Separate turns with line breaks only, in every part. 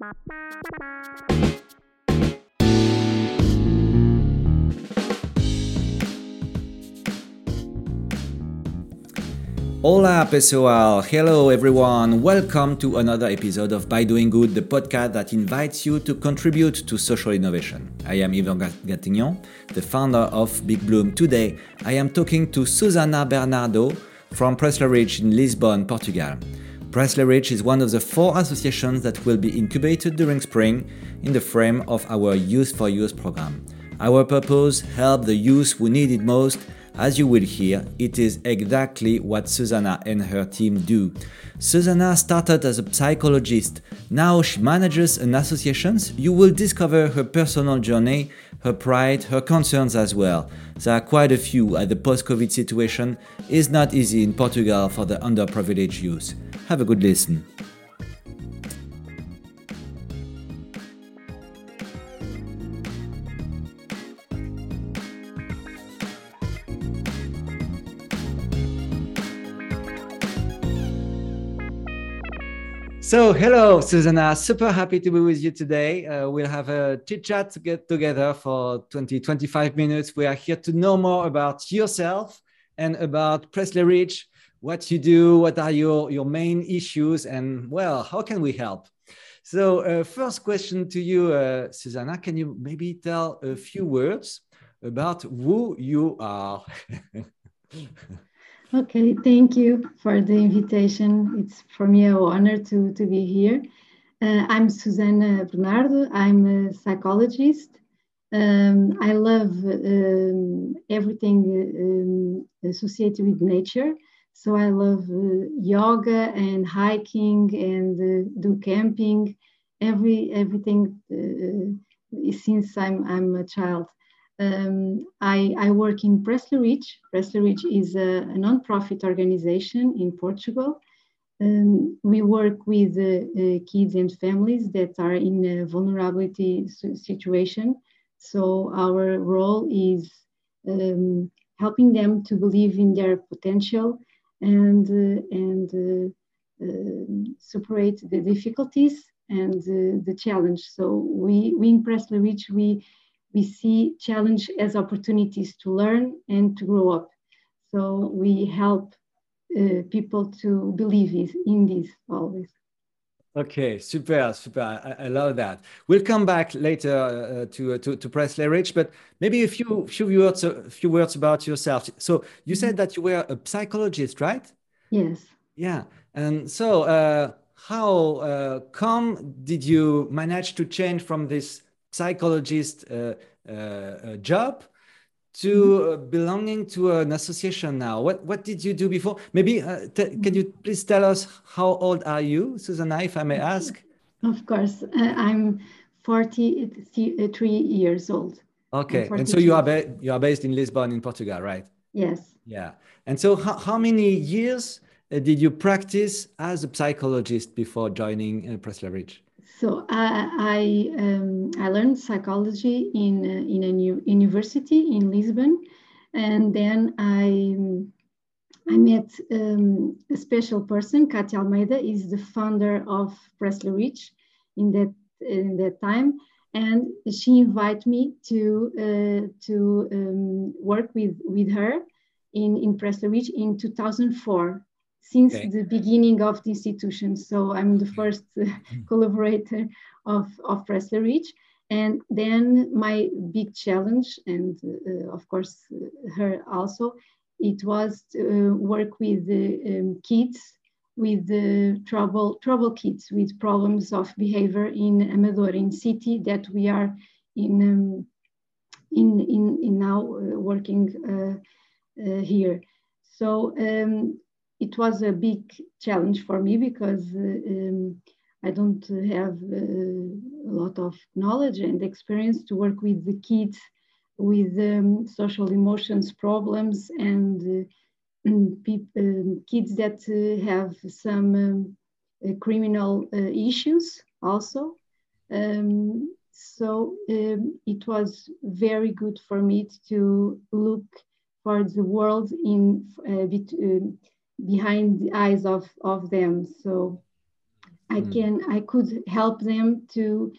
Hola pessoal, hello everyone. Welcome to another episode of By Doing Good, the podcast that invites you to contribute to social innovation. I am Yvan Gatignon, the founder of Big Bloom. Today, I am talking to Susana Bernardo from Pressley Ridge in Lisbon, Portugal. Pressley Ridge is one of the four associations that will be incubated during spring in the frame of our Youth for Youth program. Our purpose help the youth who need it most as you will hear, it is exactly what Susana and her team do. Susana started as a psychologist. Now she manages an association. You will discover her personal journey, her pride, her concerns as well. There are quite a few as the post-COVID situation is not easy in Portugal for the underprivileged youth. Have a good listen. So, hello, Susana. Super happy to be with you today. Uh, we'll have a chit chat to get together for 20, 25 minutes. We are here to know more about yourself and about Pressley Ridge, what you do, what are your, your main issues, and well, how can we help? So, uh, first question to you, uh, Susana, can you maybe tell a few words about who you are?
Okay, thank you for the invitation. It's for me an honor to, to be here. Uh, I'm Susana Bernardo. I'm a psychologist. Um, I love um, everything um, associated with nature. So I love uh, yoga and hiking and uh, do camping, every everything uh, since I'm I'm a child. Um, I, I, work in Pressley Ridge. Pressley Ridge is a, a non-profit organization in Portugal. Um, we work with uh, uh, kids and families that are in a vulnerability situation. So our role is um, helping them to believe in their potential and uh, and uh, uh, separate the difficulties and uh, the challenge. So we we in Ridge we we see challenge as opportunities to learn and to grow up. So we help people to believe in this always.
Okay, super, super. I, I, love that. We'll come back later uh, to, uh, to to Pressley Ridge, but maybe a few few words a few words about yourself. So you said that you were a psychologist, right?
Yes.
Yeah, and so uh, how uh, come did you manage to change from this psychologist uh, uh, job to uh, belonging to an association now. What what did you do before? Maybe uh, can you please tell us how old are you, Susana, if I may ask?
Of course, uh, I'm 43 years old.
Okay, and so you are you are based in Lisbon, in Portugal, right?
Yes.
Yeah, and so how, how many years uh, did you practice as a psychologist before joining uh, Pressley Ridge?
So I I, um, I learned psychology in uh, in a new university in Lisbon, and then I I met um, a special person. Katia Almeida is the founder of Pressley Ridge in that in that time, and she invited me to uh, to um, work with with her in in Pressley Ridge in 2004 since okay. the beginning of the institution. So I'm the first uh, collaborator of, of Pressley Ridge. And then my big challenge, and uh, of course uh, her also, it was to uh, work with um, kids, with the trouble, trouble kids with problems of behavior in Amadora, in city that we are in, um, in, in, in now uh, working uh, here. So um, it was a big challenge for me because um, I don't have uh, a lot of knowledge and experience to work with the kids with um, social emotions problems and uh, um, kids that uh, have some um, uh, criminal uh, issues also. Um, so um, it was very good for me to look for the world in behind the eyes of, of them. So I mm. can I could help them to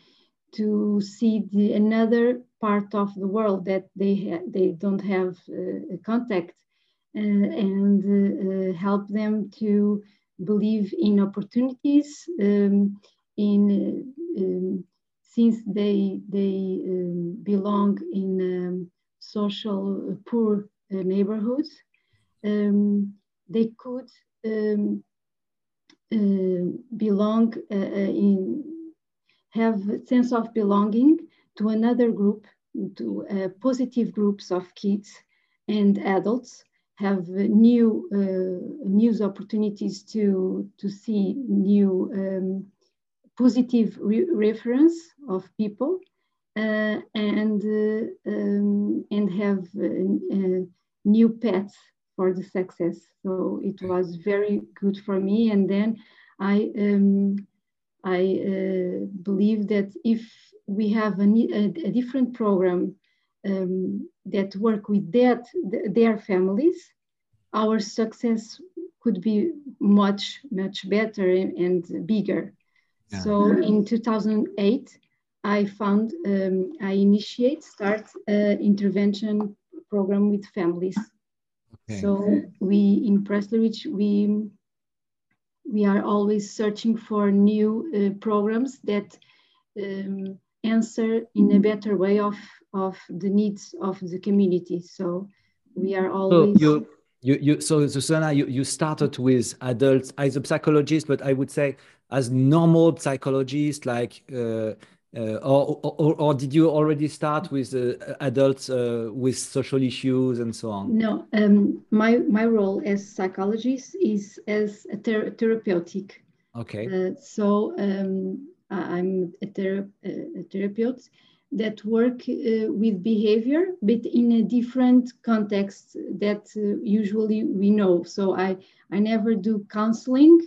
to see the another part of the world that they ha- they don't have uh, contact uh, and uh, help them to believe in opportunities um, in um, since they they um, belong in um, social poor uh, neighborhoods um, they could um, uh, belong uh, in have a sense of belonging to another group, to uh, positive groups of kids and adults, have new uh, news opportunities to, to see new um, positive re reference of people uh, and, uh, um, and have uh, new paths for the success. So it was very good for me. And then I um, I uh, believe that if we have a, a, different program um, that work with that, their families, our success could be much, much better and bigger. Yeah. So in 2008, I found, um, I initiate, start intervention program with families. Okay. So we, in Pressley we we are always searching for new uh, programs that um, answer in a better way of, of the needs of the community. So we are always.
So you, you, you, so Susana, you, you started with adults as a psychologist, but I would say as normal psychologists, like uh, uh, or, or, or, did you already start with uh, adults uh, with social issues and so on?
No, um, my, my role as psychologist is as a ther therapeutic.
Okay.
Uh, so um, I'm a, thera a, therapist that work uh, with behavior, but in a different context that uh, usually we know. So I, I never do counseling,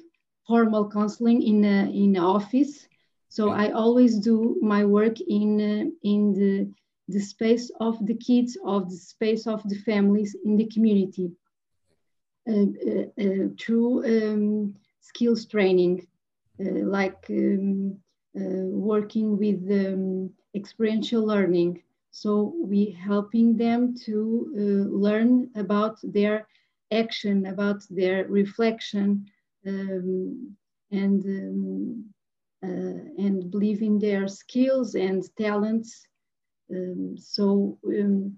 formal counseling in a, in an office so I always do my work in uh, in the the space of the kids, of the space of the families in the community uh, uh, uh through um, skills training, uh, like um, uh, working with um, experiential learning. So we helping them to learn about their action, about their reflection, um, and um, uh, and believe in their skills and talents. Um, so um,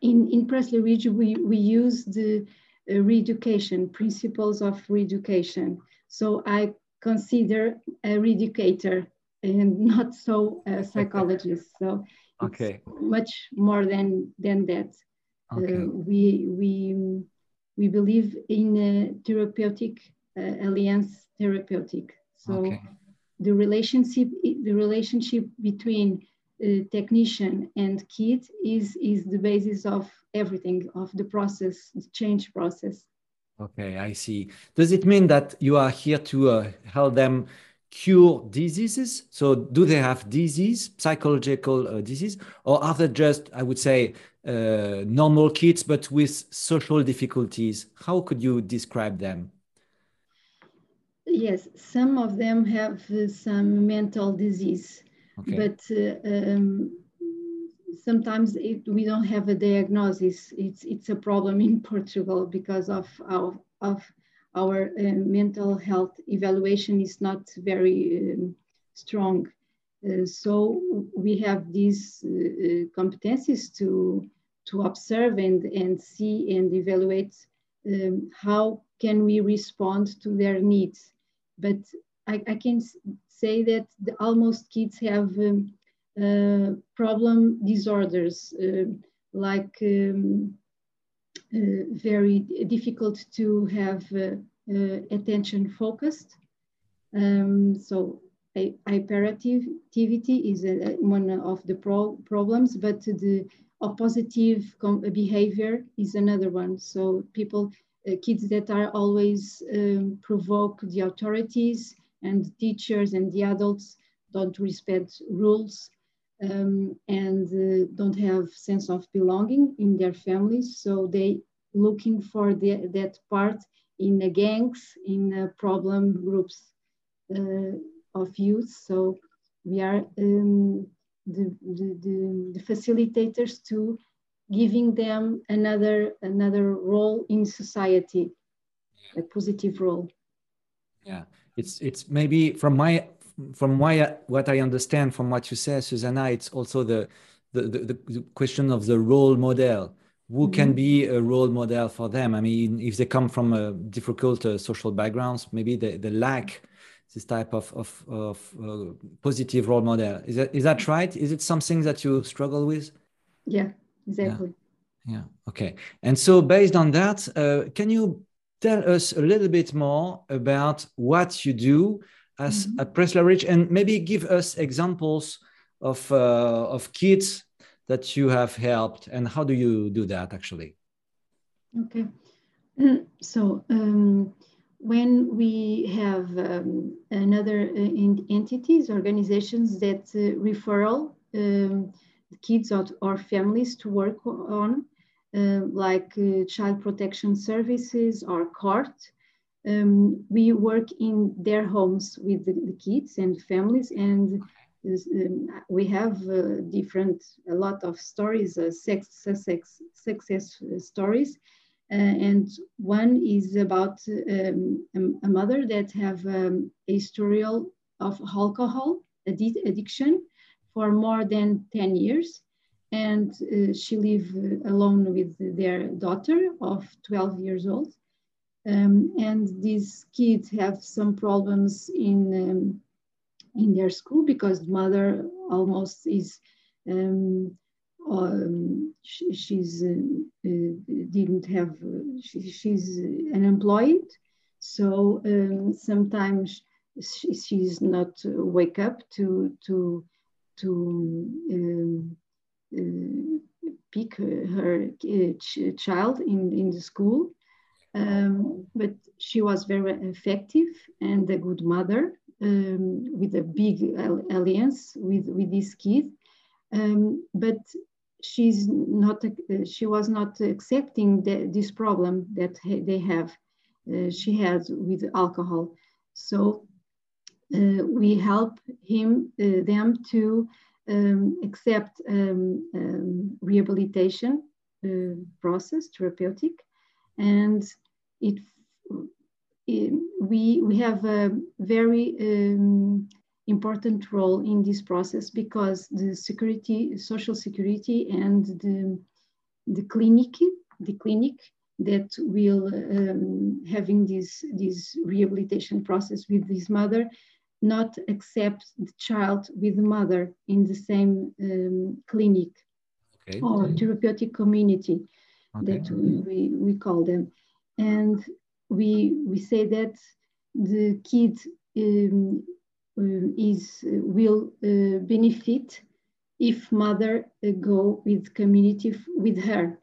in, in Pressley Ridge, we, we use the uh, re-education, principles of re-education. So I consider a re-educator and not so a psychologist. So
okay.
much more than, than that. Okay. Uh, we, we, we believe in a therapeutic uh, alliance therapeutic. So okay the relationship the relationship between uh, technician and kid is is the basis of everything of the process the change process.
Okay i see. Does it mean that you are here to uh, help them cure diseases? So do they have disease psychological uh, disease or are they just i would say uh, normal kids but with social difficulties? How could you describe them
yes, some of them have uh, some mental disease, okay. but uh, um, sometimes it, we don't have a diagnosis. It's it's a problem in Portugal because of our of our uh, mental health evaluation is not very um, strong. Uh, so we have these uh, uh, competencies to to observe and and see and evaluate um, how can we respond to their needs but I, I can say that the, almost kids have um, uh, problem disorders uh, like um, uh, very difficult to have uh, uh, attention focused. Um, so hyperactivity is a, one of the pro problems, but the oppositive behavior is another one. So people uh, kids that are always um, provoke the authorities and teachers and the adults don't respect rules um, and uh, don't have sense of belonging in their families. So they looking for the, that part in the gangs, in the problem groups. uh, of youth. So we are um, the, the, the, the, facilitators to giving them another another role in society, a positive role.
Yeah, it's it's maybe from my from my what I understand from what you say, Susana, it's also the the, the, the question of the role model. Who mm -hmm. can be a role model for them? I mean if they come from a difficult uh, social backgrounds maybe they, they lack this type of, of, of uh, positive role model. Is that, is that right? Is it something that you struggle with?
Yeah exactly.
Yeah, yeah. okay. And so based on that uh, can you tell us a little bit more about what you do as mm -hmm. at Pressley Ridge? And maybe give us examples of, uh, of kids that you have helped and how do you do that actually?
Okay. So um, when we have um, another uh, entities organizations that uh, referral um, kids or, or, families to work on uh, like uh, child protection services or court um, we work in their homes with the, the kids and families and um, we have uh, different, a lot of stories, uh, sex, sex, success stories. Uh, and one is about um, a mother that have um, a historial of alcohol addiction for more than 10 years. And uh, she lived alone with their daughter of 12 years old. Um, and these kids have some problems in um, in their school because mother almost is um, um, she, she's uh, uh, didn't have uh, she, she's unemployed so um, sometimes she, she's not wake up to to to um, uh, pick her uh, child in in the school um, but she was very effective and a good mother um, with a big alliance with, with this kid. Um, but she's not, uh, she was not accepting the, this problem that they have, uh, she has with alcohol. So we help him, uh, them to um, accept um, um, rehabilitation uh, process, therapeutic, and it we, we have a very um, important role in this process because the security, social security and the, the clinic, the clinic that will um, having this, this rehabilitation process with this mother not accept the child with the mother in the same um, clinic okay. or therapeutic community okay. that we, we call them. And we, we say that the kid um, um, is, will uh, benefit if mother uh, go with community with her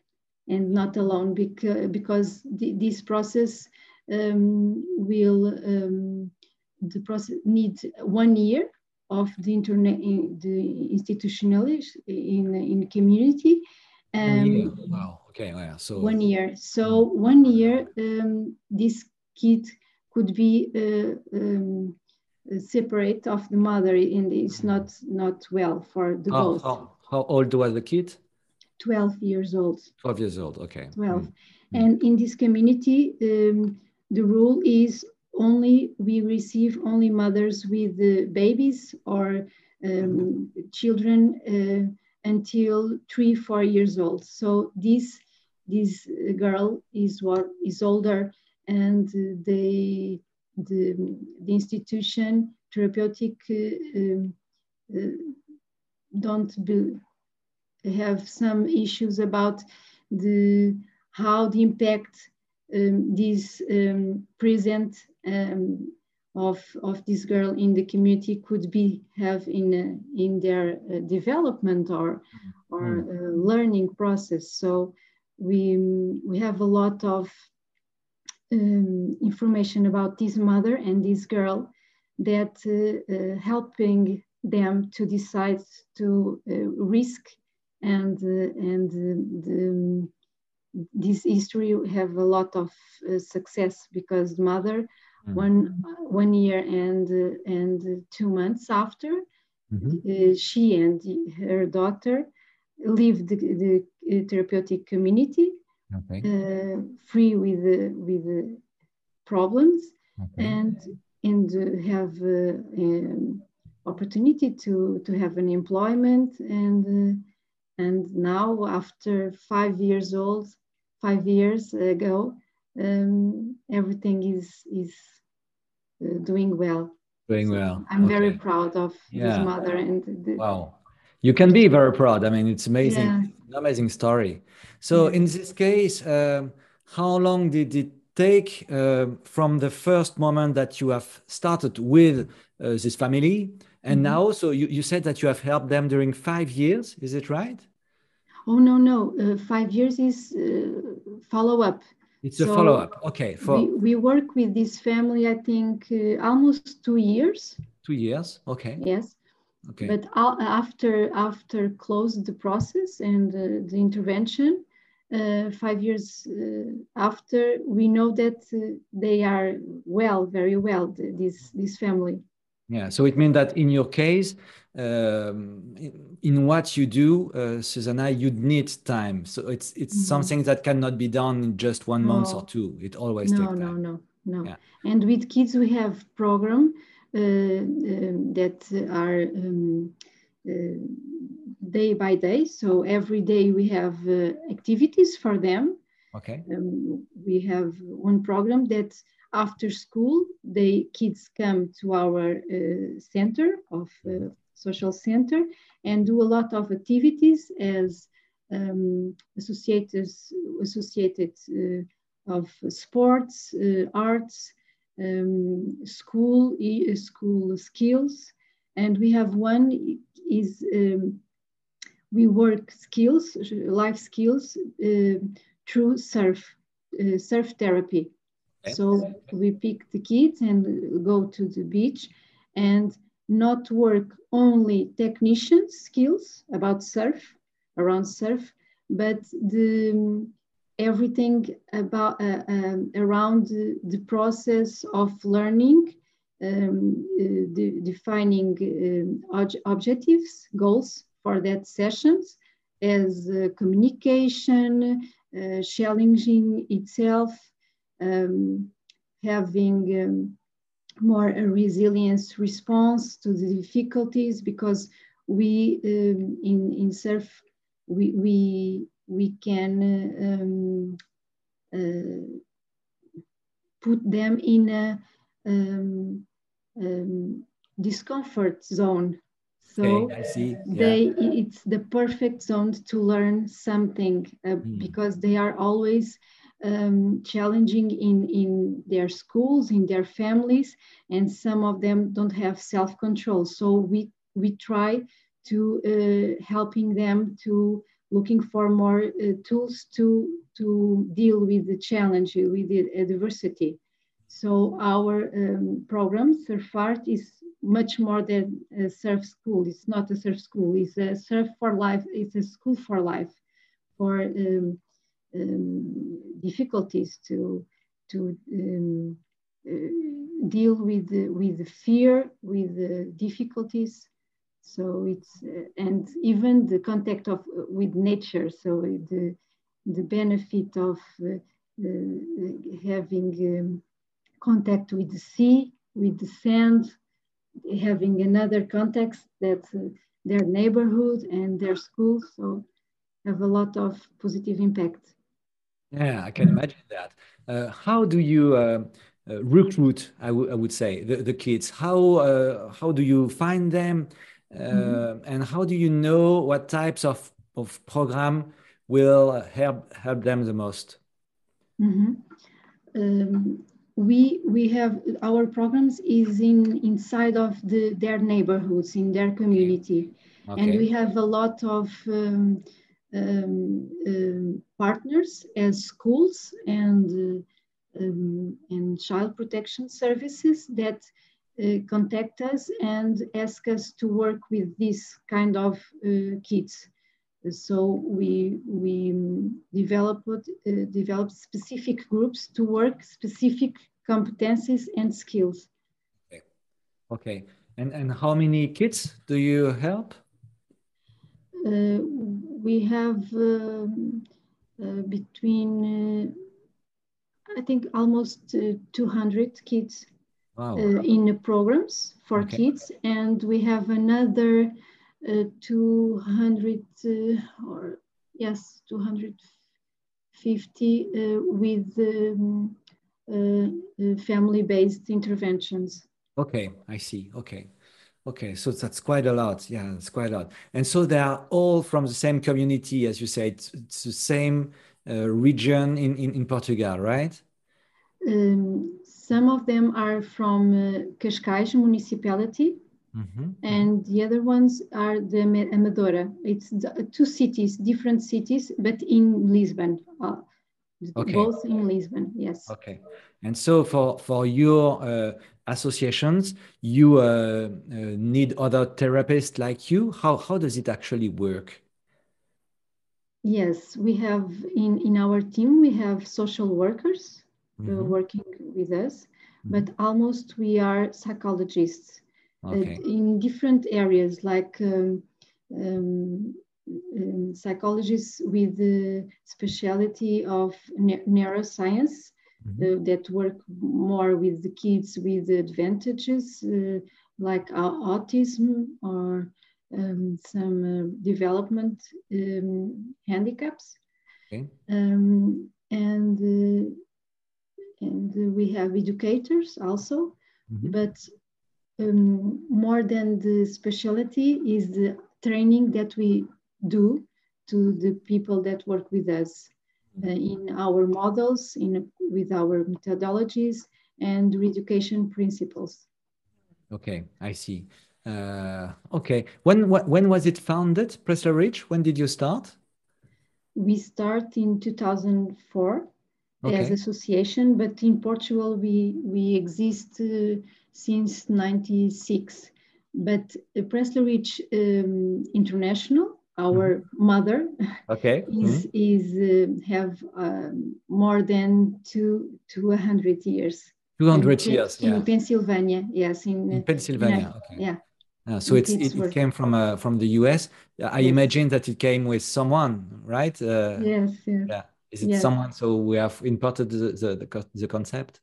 and not alone because, because the, this process um, will um, the process needs one year of the internet the institutionalized in in community
um, wow Okay, yeah. So
one year. So one year, um, this kid could be uh, um, separate of the mother, and it's not not well for the
both. How, how old was the kid?
Twelve years old.
Twelve years old. Okay.
Twelve, mm. and in this community, um, the rule is only we receive only mothers with uh, babies or um, children uh, until three, four years old. So this this girl is what is older and the the, the institution therapeutic uh, um, uh, don't be, have some issues about the how the impact um, this um, present um, of, of this girl in the community could be have in uh, in their uh, development or or mm. uh, learning process so we, we have a lot of um, information about this mother and this girl that uh, uh, helping them to decide to uh, risk and and the, this history have a lot of uh, success because the mother mm. one one year and and two months after, mm-hmm. Uh, she and her daughter leave the, the uh, therapeutic community, okay. Uh, free with with problems, okay. and and have um, opportunity to to have an employment and and now after five years old five years ago um, everything is is uh, doing well
doing so well
i'm okay. very proud of yeah. his mother and the,
wow you can be very proud i mean it's amazing yeah. amazing story so yeah. in this case um, how long did it take uh, from the first moment that you have started with uh, this family and mm-hmm. now, so you, you said that you have helped them during five years. Is it right?
Oh, no, no. Uh, five years is uh, follow up.
It's so a follow up. Okay.
For... We, we work with this family, I think, uh, almost two years.
Two years. Okay.
Yes. Okay. But after after closed the process and uh, the intervention, uh, five years uh, after, we know that uh, they are well, very well. This this family.
Yeah, so it means that in your case, um, in, in, what you do, uh, Susana, you'd need time. So it's it's mm -hmm. something that cannot be done in just one no. month or two. It always
no,
takes
time. No, no, no, yeah. And with kids, we have program uh, um, that are um, uh, day by day. So every day we have uh, activities for them.
Okay.
Um, we have one program that after school, the kids come to our uh, center of uh, social center and do a lot of activities as um, associated, associated uh, of sports, uh, arts, um, school, school skills. And we have one is um, we work skills, life skills uh, through surf, uh, surf therapy. So we pick the kids and go to the beach and not work only technician skills about surf, around surf, but the everything about uh, um, around the, the, process of learning, um, uh, the, defining um, ob objectives, goals for that sessions as uh, communication, uh, challenging itself, um, having um, more a resilience response to the difficulties because we um, in in surf we we we can uh, uh, put them in a um, um, discomfort zone
so okay, I see. Yeah.
they it's the perfect zone to learn something uh, mm. because they are always um, challenging in, in their schools, in their families, and some of them don't have self-control. So we, we try to uh, helping them to looking for more uh, tools to, to deal with the challenge, with the adversity. So our um, program, Surf Art, is much more than a surf school. It's not a surf school. It's a surf for life. It's a school for life for um, um, difficulties to to um, uh, deal with the, with the fear, with the difficulties. So it's uh, and even the contact of with nature. So the the benefit of uh, having um, contact with the sea, with the sand, having another context that uh, their neighborhood and their school. So have a lot of positive impact.
Yeah, I can imagine that. Uh, how do you uh, uh, recruit? I, would say the, the kids. How uh, how do you find them, uh, mm-hmm. and how do you know what types of of program will help help them the most?
Mm-hmm. Um, we we have our programs is in inside of the their neighborhoods in their community, okay. and we have a lot of. Um, um, um, partners as schools and, uh, um, and child protection services that uh, contact us and ask us to work with this kind of uh, kids. So we, we developed, uh, developed specific groups to work specific competencies and skills.
Okay. Okay. And and how many kids do you help?
Uh, we have um, uh, between uh, I think almost uh, 200 kids
Wow.
in the programs for
Okay.
kids, and we have another uh, 200 uh, or yes 250 uh, with um, family-based interventions.
Okay, I see. Okay. Okay, so that's quite a lot. Yeah, it's quite a lot. And so they are all from the same community, as you said. It's, it's the same uh, region in, in, in Portugal, right?
Um, some of them are from uh, Cascais municipality,
Mm-hmm.
and the other ones are the Amadora. It's the, two cities, different cities, but in Lisbon. Uh,
Okay.
Both in Lisbon, yes.
Okay. And so for for your uh, associations, you uh, uh, need other therapists like you. How how does it actually work?
Yes, we have in, in our team, we have social workers uh,
Mhm.
working with us,
Mhm.
but almost we are psychologists uh,
Okay.
in different areas like um, um, um, psychologists with the specialty of ne- neuroscience
Mhm.
uh, that work more with the kids with advantages uh, like autism or um, some uh, development um, handicaps.
Okay.
Um, and uh, and we have educators also,
Mhm.
but um, more than the specialty is the training that we do to the people that work with us in our models, in with our methodologies and education principles.
Okay, I see. Uh, okay. When wh- when was it founded, Pressley Ridge? When did you start?
We start in 2004 as association, but in Portugal we we exist uh, since 96. But uh, Pressley Ridge um, International, our mother,
Okay.
is is uh, have um, more than two two hundred years.
Two hundred
in, Pen-
years.
in
Yeah.
Pennsylvania. Yes, in,
In Pennsylvania.
United-
Okay.
Yeah.
Uh, so it's it, it came from uh, from the US. I
Yes.
imagine that it came with someone, right? Uh,
Yes. Yes.
Yeah. Is it
Yes.
someone? So we have imported the the, the, the concept.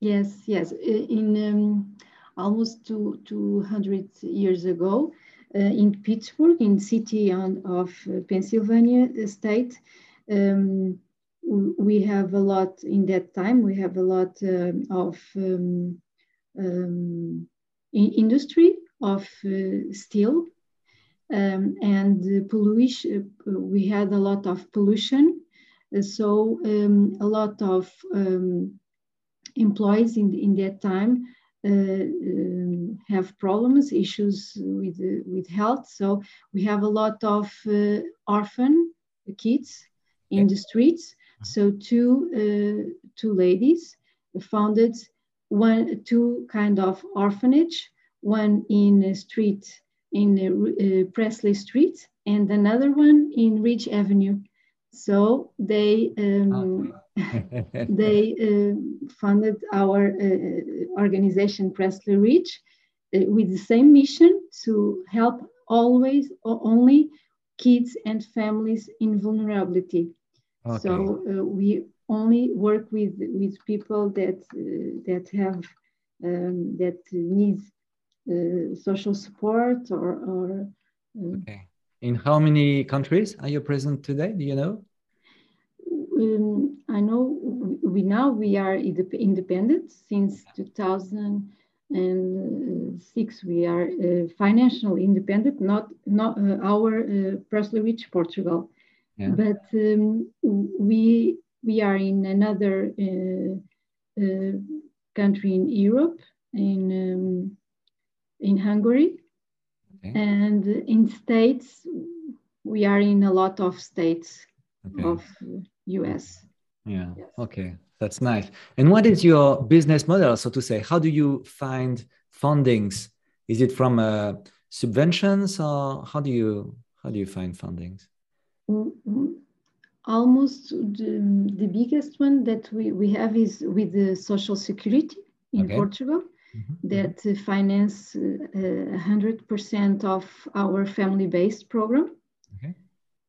Yes, yes. In um, almost two, 200 years ago, in Pittsburgh, in city of uh, Pennsylvania uh, state, um, we have a lot in that time. We have a lot um, of um, um, in- industry of uh, steel um, and pollution. We had a lot of pollution, Uh, so um, a lot of um, employees in, in that time uh, um, have problems, issues with, uh, with health. So we have a lot of uh, orphan kids in the streets. So two, uh, two ladies founded one, two kind of orphanage, one in a street, in uh, uh, Presley Street, and another one in Ridge Avenue. So they um, they uh, funded our uh, organization Pressley Ridge uh, with the same mission to help always o- only kids and families in vulnerability.
Okay.
So uh, we only work with with people that uh, that have um, that need uh, social support or or uh,
okay. In how many countries are you present today? Do you know?
um, I know we now we are independent since 2006. We are uh, financially independent, not not uh, our uh, Pressley Ridge Portugal,
Yeah.
but um, we we are in another uh, uh, country in Europe, in um, in Hungary,
Okay.
and in states. We are in a lot of states
Okay.
of US.
Yeah.
Yes.
Okay. That's nice. And what is your business model, so to say? How do you find fundings? Is it from uh, subventions, or how do you how do you find fundings?
Mm, mm. almost the, the biggest one that we, we have is with the social security in okay. Portugal mm-hmm. that finance uh, 100% of our family-based program. Okay.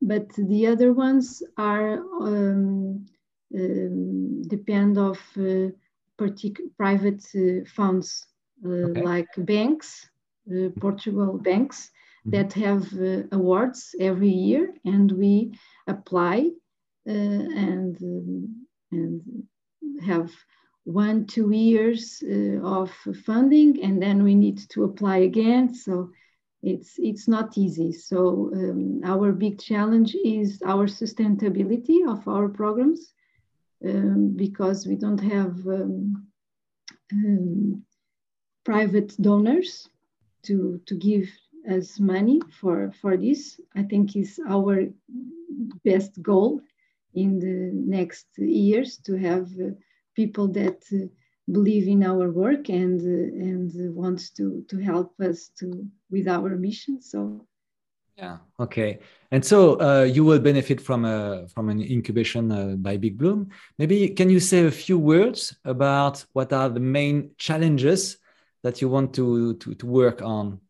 But the other ones are um, um, depend of uh, partic- private uh, funds uh, okay. like banks, uh, Portugal banks mm-hmm. that have uh, awards every year, and we apply and um, and have one two years of funding, and then we need to apply again. So it's it's not easy. So um, our big challenge is our sustainability of our programs um, because we don't have um, um, private donors to to give us money for for this. I think is our best goal in the next years to have uh, people that uh, believe in our work and uh, and wants to to help us to with our mission. So
yeah. Okay. And so uh, you will benefit from a from an incubation uh, by Big Bloom. Maybe can you say a few words about what are the main challenges that you want to to, to work on?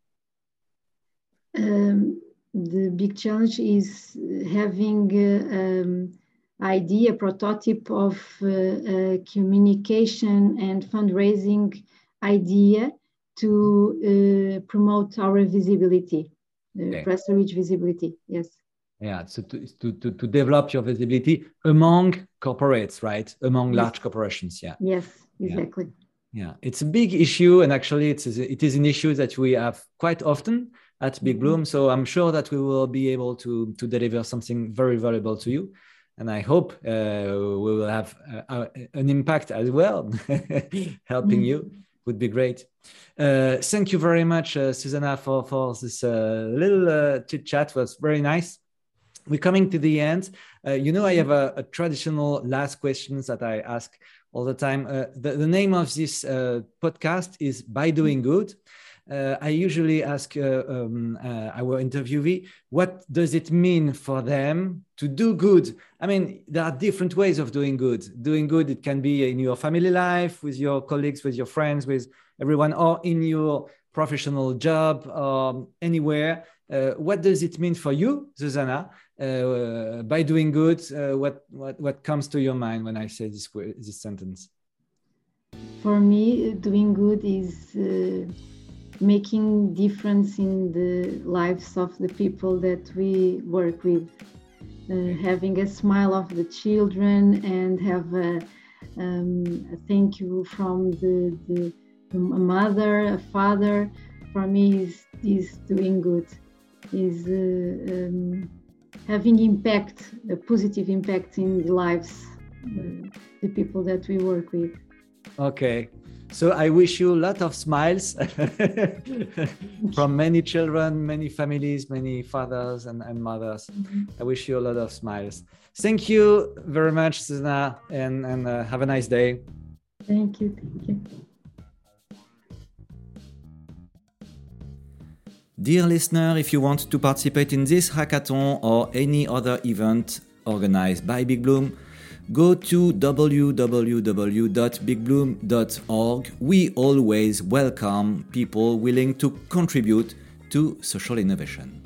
Um, the big challenge is having uh, um, idea prototype of uh, uh, communication and fundraising idea to uh, promote our visibility okay. press reach visibility. Yes.
Yeah, so to, to, to, develop your visibility among corporates, right? Among yes. large corporations. Yeah.
Yes, exactly.
Yeah. yeah. it's a big issue, and actually, it's it is an issue that we have quite often at Big mm-hmm. Bloom. So I'm sure that we will be able to to deliver something very valuable to you, and I hope uh, we will have uh, an impact as well, helping mm-hmm. you would be great. Uh, thank you very much, uh, Susana, for, for this uh, little uh, chit chat. It was very nice. We're coming to the end. Uh, you know, I have a, a, traditional last questions that I ask all the time. Uh, the, the, name of this podcast is By Doing Good. Uh, I usually ask uh, um, uh, our interviewee, what does it mean for them to do good? I mean, there are different ways of doing good. Doing good, it can be in your family life, with your colleagues, with your friends, with everyone, or in your professional job, um, anywhere. Uh, what does it mean for you, Susana? Uh, by doing good, uh, what, what, what comes to your mind when I say this, this sentence?
For me, doing good is making difference in the lives of the people that we work with. Uh, having a smile of the children and have a, um, a thank you from the, the, a mother a father for me is, is doing good. Is uh, um, having impact a positive impact in the lives uh, the people that we work with.
Okay so I wish you a lot of smiles from many children, many families, many fathers and, and mothers. Mm-hmm. I wish you a lot of smiles. Thank you very much, Susana, and, and uh, have a nice day.
Thank you. Thank you.
Dear listener, if you want to participate in this hackathon or any other event organized by Big Bloom, go to www.bigbloom.org. We always welcome people willing to contribute to social innovation.